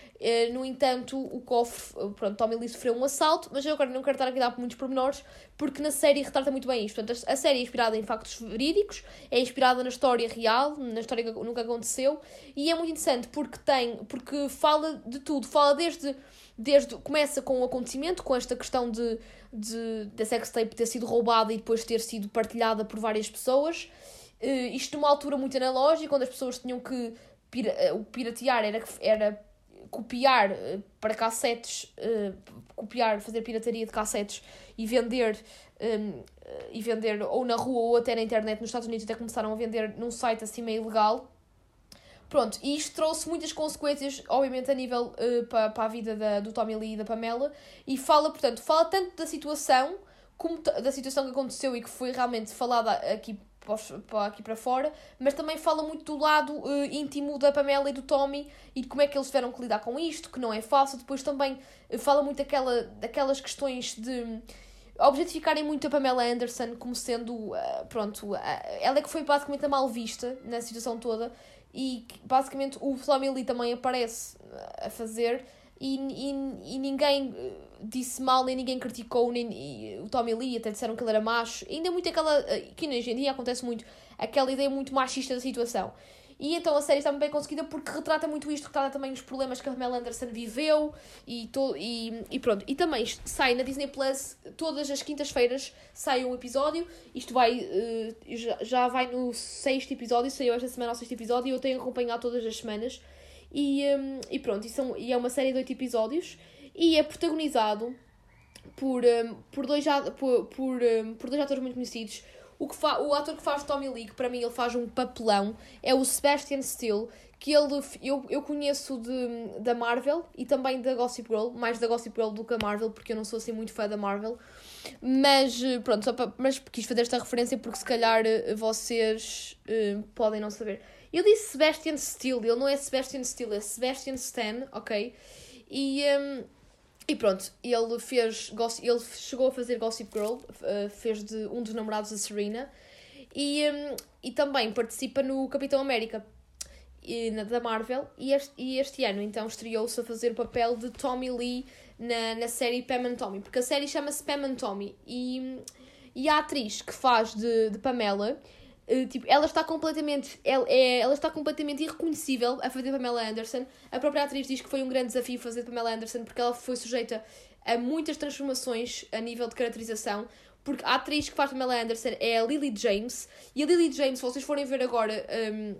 Speaker 1: no entanto, o cofre, eh, pronto, Tommy Lee sofreu um assalto, mas eu agora não quero estar aqui a dar muitos pormenores, porque na série retrata muito bem isto. Portanto, a série é inspirada em factos verídicos, é inspirada na história real, na história que nunca aconteceu, e é muito interessante porque tem, porque fala de tudo, fala desde, desde começa com o acontecimento, com esta questão de, de da sextape ter sido roubada e depois ter sido partilhada por várias pessoas, uh, isto numa altura muito analógica, onde as pessoas tinham que, pira, uh, o piratear era, era copiar uh, para cassetes, uh, copiar, fazer pirataria de cassetes e vender, um, e vender ou na rua ou até na internet nos Estados Unidos, até começaram a vender num site assim meio ilegal. Pronto, e isto trouxe muitas consequências, obviamente, a nível uh, para, para a vida da, do Tommy Lee e da Pamela, e fala, portanto, fala tanto da situação como da situação que aconteceu e que foi realmente falada aqui para aqui para fora, mas também fala muito do lado uh, íntimo da Pamela e do Tommy e de como é que eles tiveram que lidar com isto, que não é fácil. Depois também uh, fala muito daquela, daquelas questões de objetificarem muito a Pamela Anderson como sendo, uh, pronto, ela é que foi basicamente a mal vista na situação toda e basicamente o Tommy Lee também aparece a fazer e, e, e ninguém eh, disse mal, nem ninguém criticou nem, e, o Tommy Lee, até disseram que ele era macho. Ainda é muito aquela, eh, que hoje em dia acontece muito, aquela ideia muito machista da situação. E então a série está muito bem conseguida porque retrata muito isto, retrata também os problemas que a Pamela Anderson viveu e, to, e, e pronto. E também sai na Disney Plus, todas as quintas-feiras sai um episódio. Isto vai, uh, já, já vai no sexto episódio, saiu esta semana o sexto episódio e eu tenho acompanhado todas as semanas. E, um, e pronto, e, são, e é uma série de oito episódios e é protagonizado por, um, por, dois, por, por, um, por dois atores muito conhecidos. O, que o ator que faz Tommy Lee, que para mim ele faz um papelão, é o Sebastian Steele, que ele, eu, eu conheço de, da Marvel e também da Gossip Girl, mais da Gossip Girl do que a Marvel, porque eu não sou assim muito fã da Marvel. Mas pronto, só para, mas quis fazer esta referência porque se calhar eh, vocês uh, podem não saber. Eu disse Sebastian Steele, ele não é Sebastian Steele, é Sebastian Stan, ok? E, um, e pronto, ele fez, ele chegou a fazer Gossip Girl, uh, fez de um dos namorados da Serena, e, um, e também participa no Capitão América e, na, da Marvel, e este, e este ano então estreou-se a fazer o papel de Tommy Lee na, na série Pam and Tommy, porque a série chama-se Pam and Tommy, e, e a atriz que faz de, de Pamela eh, tipo, ela está completamente ela, é, ela está completamente irreconhecível a fazer Pamela Anderson. A própria atriz diz que foi um grande desafio fazer Pamela Anderson porque ela foi sujeita a muitas transformações a nível de caracterização. Porque a atriz que faz Pamela Anderson é a Lily James. E a Lily James, se vocês forem ver agora um,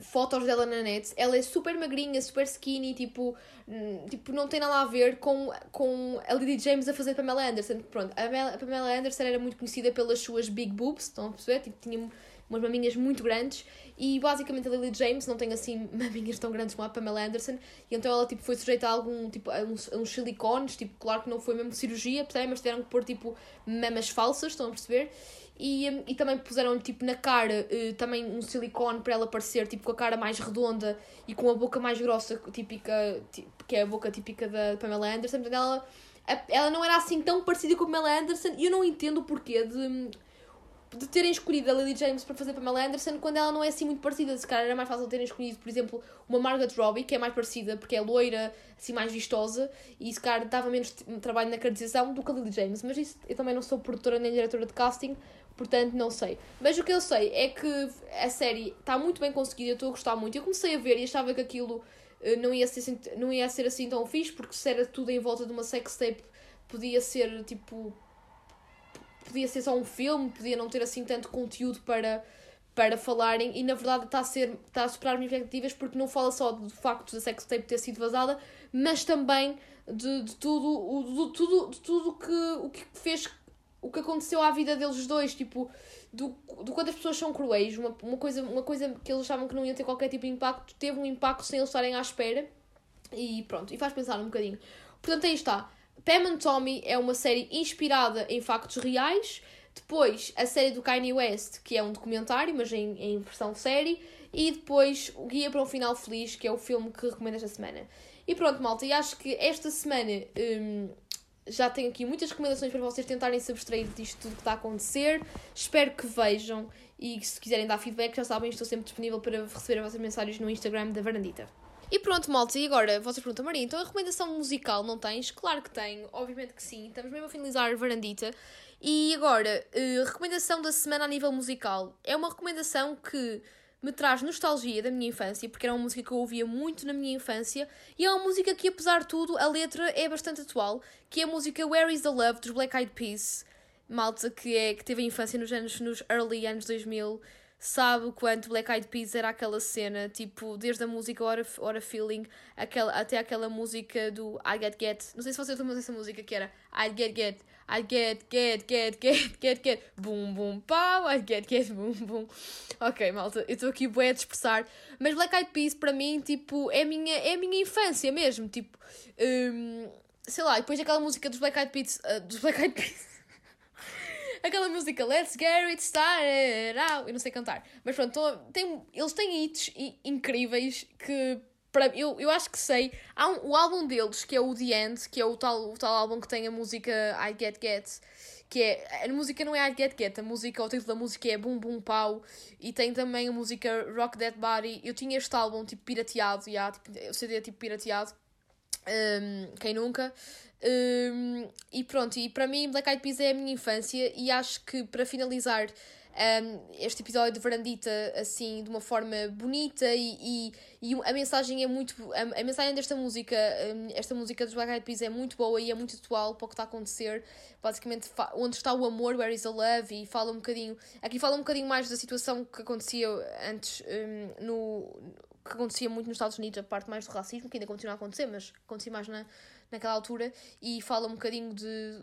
Speaker 1: fotos dela na net, ela é super magrinha, super skinny, tipo, hum, tipo não tem nada a ver com, com a Lily James a fazer Pamela Anderson. Pronto, a Pamela Anderson era muito conhecida pelas suas big boobs, estão a perceber? Tipo, tinha umas maminhas muito grandes e basicamente a Lily James não tem assim <laughs> maminhas tão grandes como a Pamela Anderson e então ela tipo foi sujeita a algum tipo a uns, a uns silicones, tipo, claro que não foi mesmo cirurgia, mas tiveram que pôr tipo mamas falsas, estão a perceber? E, hum, e também puseram tipo na cara uh, também um silicone para ela parecer tipo com a cara mais redonda e com a boca mais grossa, típica, que é a boca típica da Pamela Anderson. Portanto, ela, ela não era assim tão parecida com a Pamela Anderson e eu não entendo o porquê de hum, de terem escolhido a Lily James para fazer Pamela Anderson quando ela não é assim muito parecida. Se calhar era mais fácil terem escolhido, por exemplo, uma Margot Robbie, que é mais parecida porque é loira, assim mais vistosa, e se calhar dava menos trabalho na caracterização do que a Lily James. Mas isso eu também não sou produtora nem diretora de casting, portanto não sei. Mas o que eu sei é que a série está muito bem conseguida, eu estou a gostar muito. Eu comecei a ver e achava que aquilo eh, não ia ser não ia ser assim tão fixe, porque se era tudo em volta de uma sex tape, podia ser tipo podia ser só um filme, podia não ter assim tanto conteúdo para, para falarem e na verdade está a, ser, está a superar as minhas expectativas porque não fala só do facto da sex tape ter sido vazada, mas também de, de tudo, de, tudo, de tudo que, o que fez o que aconteceu à vida deles dois, tipo, do, do quanto as pessoas são cruéis, uma, uma, coisa, uma coisa que eles achavam que não ia ter qualquer tipo de impacto, teve um impacto sem eles estarem à espera e pronto, e faz pensar um bocadinho. Portanto, aí está. Pam and Tommy é uma série inspirada em factos reais. Depois, a série do Kanye West, que é um documentário, mas em, em versão série. E depois, o Guia para um Final Feliz, que é o filme que recomendo esta semana. E pronto, malta, e acho que esta semana hum, já tenho aqui muitas recomendações para vocês tentarem se abstrair disto tudo que está a acontecer. Espero que vejam e se quiserem dar feedback, já sabem, estou sempre disponível para receber as vossas mensagens no Instagram da Varandita. E pronto, malta, e agora vocês perguntam, Maria, então a recomendação musical não tens? Claro que tenho, obviamente que sim. Estamos mesmo a finalizar a varandita. E agora, uh, recomendação da semana a nível musical. É uma recomendação que me traz nostalgia da minha infância, porque era uma música que eu ouvia muito na minha infância, e é uma música que, apesar de tudo, a letra é bastante atual, que é a música Where is the Love, dos Black Eyed Peas. Malta que, é, que teve a infância nos anos, nos early anos 2000, sabe o quanto Black Eyed Peas era aquela cena, tipo, desde a música Ora, Ora Feeling aquela, até aquela música do I Get Get. Não sei se vocês lembram dessa música que era I Get Get, I Get Get Get Get Get Get, boom boom pau, I Get Get boom boom. Ok, malta, eu estou aqui bué a dispersar, mas Black Eyed Peas para mim, tipo, é a minha, é a minha infância mesmo, tipo, um, sei lá, depois aquela música dos Black Eyed Peas, uh, dos Black Eyed Peas <laughs> aquela música Let's Get It Started. Eu não sei cantar. Mas pronto, tem, eles têm hits incríveis que para, eu, eu acho que sei. Há um, o álbum deles, que é o The End, que é o tal, o tal álbum que tem a música I Get Get. Que é, a música não é I Get Get, a música, o título da música é Boom Boom Pau. E tem também a música Rock That Body. Eu tinha este álbum tipo pirateado, já, tipo, o CD é tipo pirateado. Um, quem nunca? Um, e pronto, e para mim Black Eyed Peas é a minha infância e acho que para finalizar um, este episódio de Verandita assim de uma forma bonita e, e, e a mensagem é muito a, a mensagem desta música um, esta música dos Black Eyed Peas é muito boa e é muito atual para o que está a acontecer. Basicamente onde está o amor where is the love e fala um bocadinho aqui fala um bocadinho mais da situação que acontecia antes um, no que acontecia muito nos Estados Unidos a parte mais do racismo que ainda continua a acontecer mas acontecia mais na naquela altura e fala um bocadinho de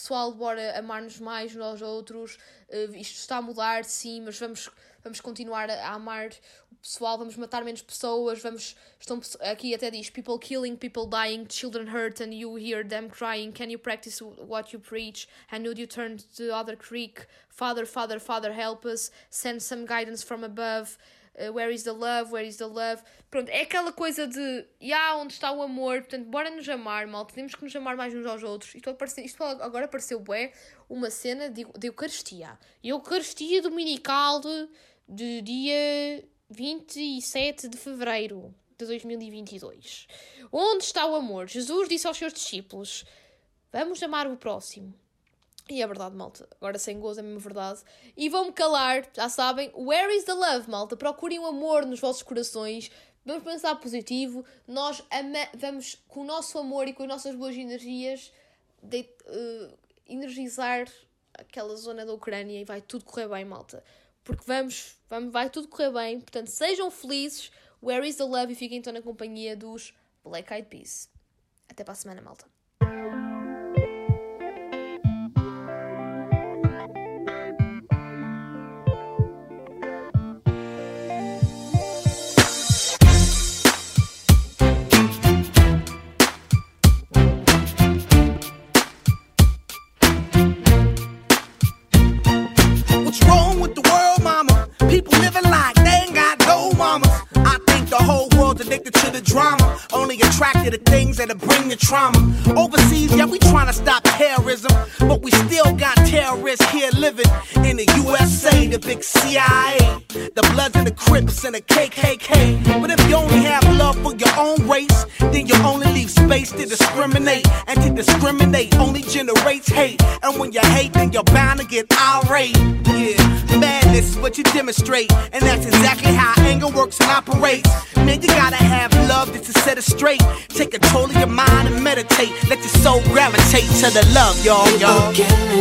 Speaker 1: pessoal, bora amar-nos mais nós outros, uh, isto está a mudar, sim, mas vamos, vamos continuar a, amar o pessoal, vamos matar menos pessoas, vamos, estão, aqui até diz, people killing, people dying, children hurt and you hear them crying, can you practice what you preach, and would you turn to the other creek, father, father, father, help us, send some guidance from above, uh, where is the love, where is the love. Pronto, é aquela coisa de, yeah, onde está o amor, portanto, bora nos amar, mal, temos que nos amar mais uns aos outros. Isto, apareceu, isto agora apareceu, bué, uma cena de, de Eucaristia. Eucaristia Dominical de, de dia 27 de fevereiro de 2022. Onde está o amor? Jesus disse aos seus discípulos: Vamos amar o próximo. E é verdade, malta. Agora sem gozo é mesmo verdade. E vão-me calar, já sabem. Where is the love, malta? Procurem o amor nos vossos corações. Vamos pensar positivo. Nós vamos, com o nosso amor e com as nossas boas energias, de, uh, energizar aquela zona da Ucrânia e vai tudo correr bem, malta. Porque vamos, vamos, vai tudo correr bem. Portanto, sejam felizes. Where is the love? E fiquem então na companhia dos Black Eyed Peas. Até para a semana, malta.
Speaker 3: Y'all, y'all.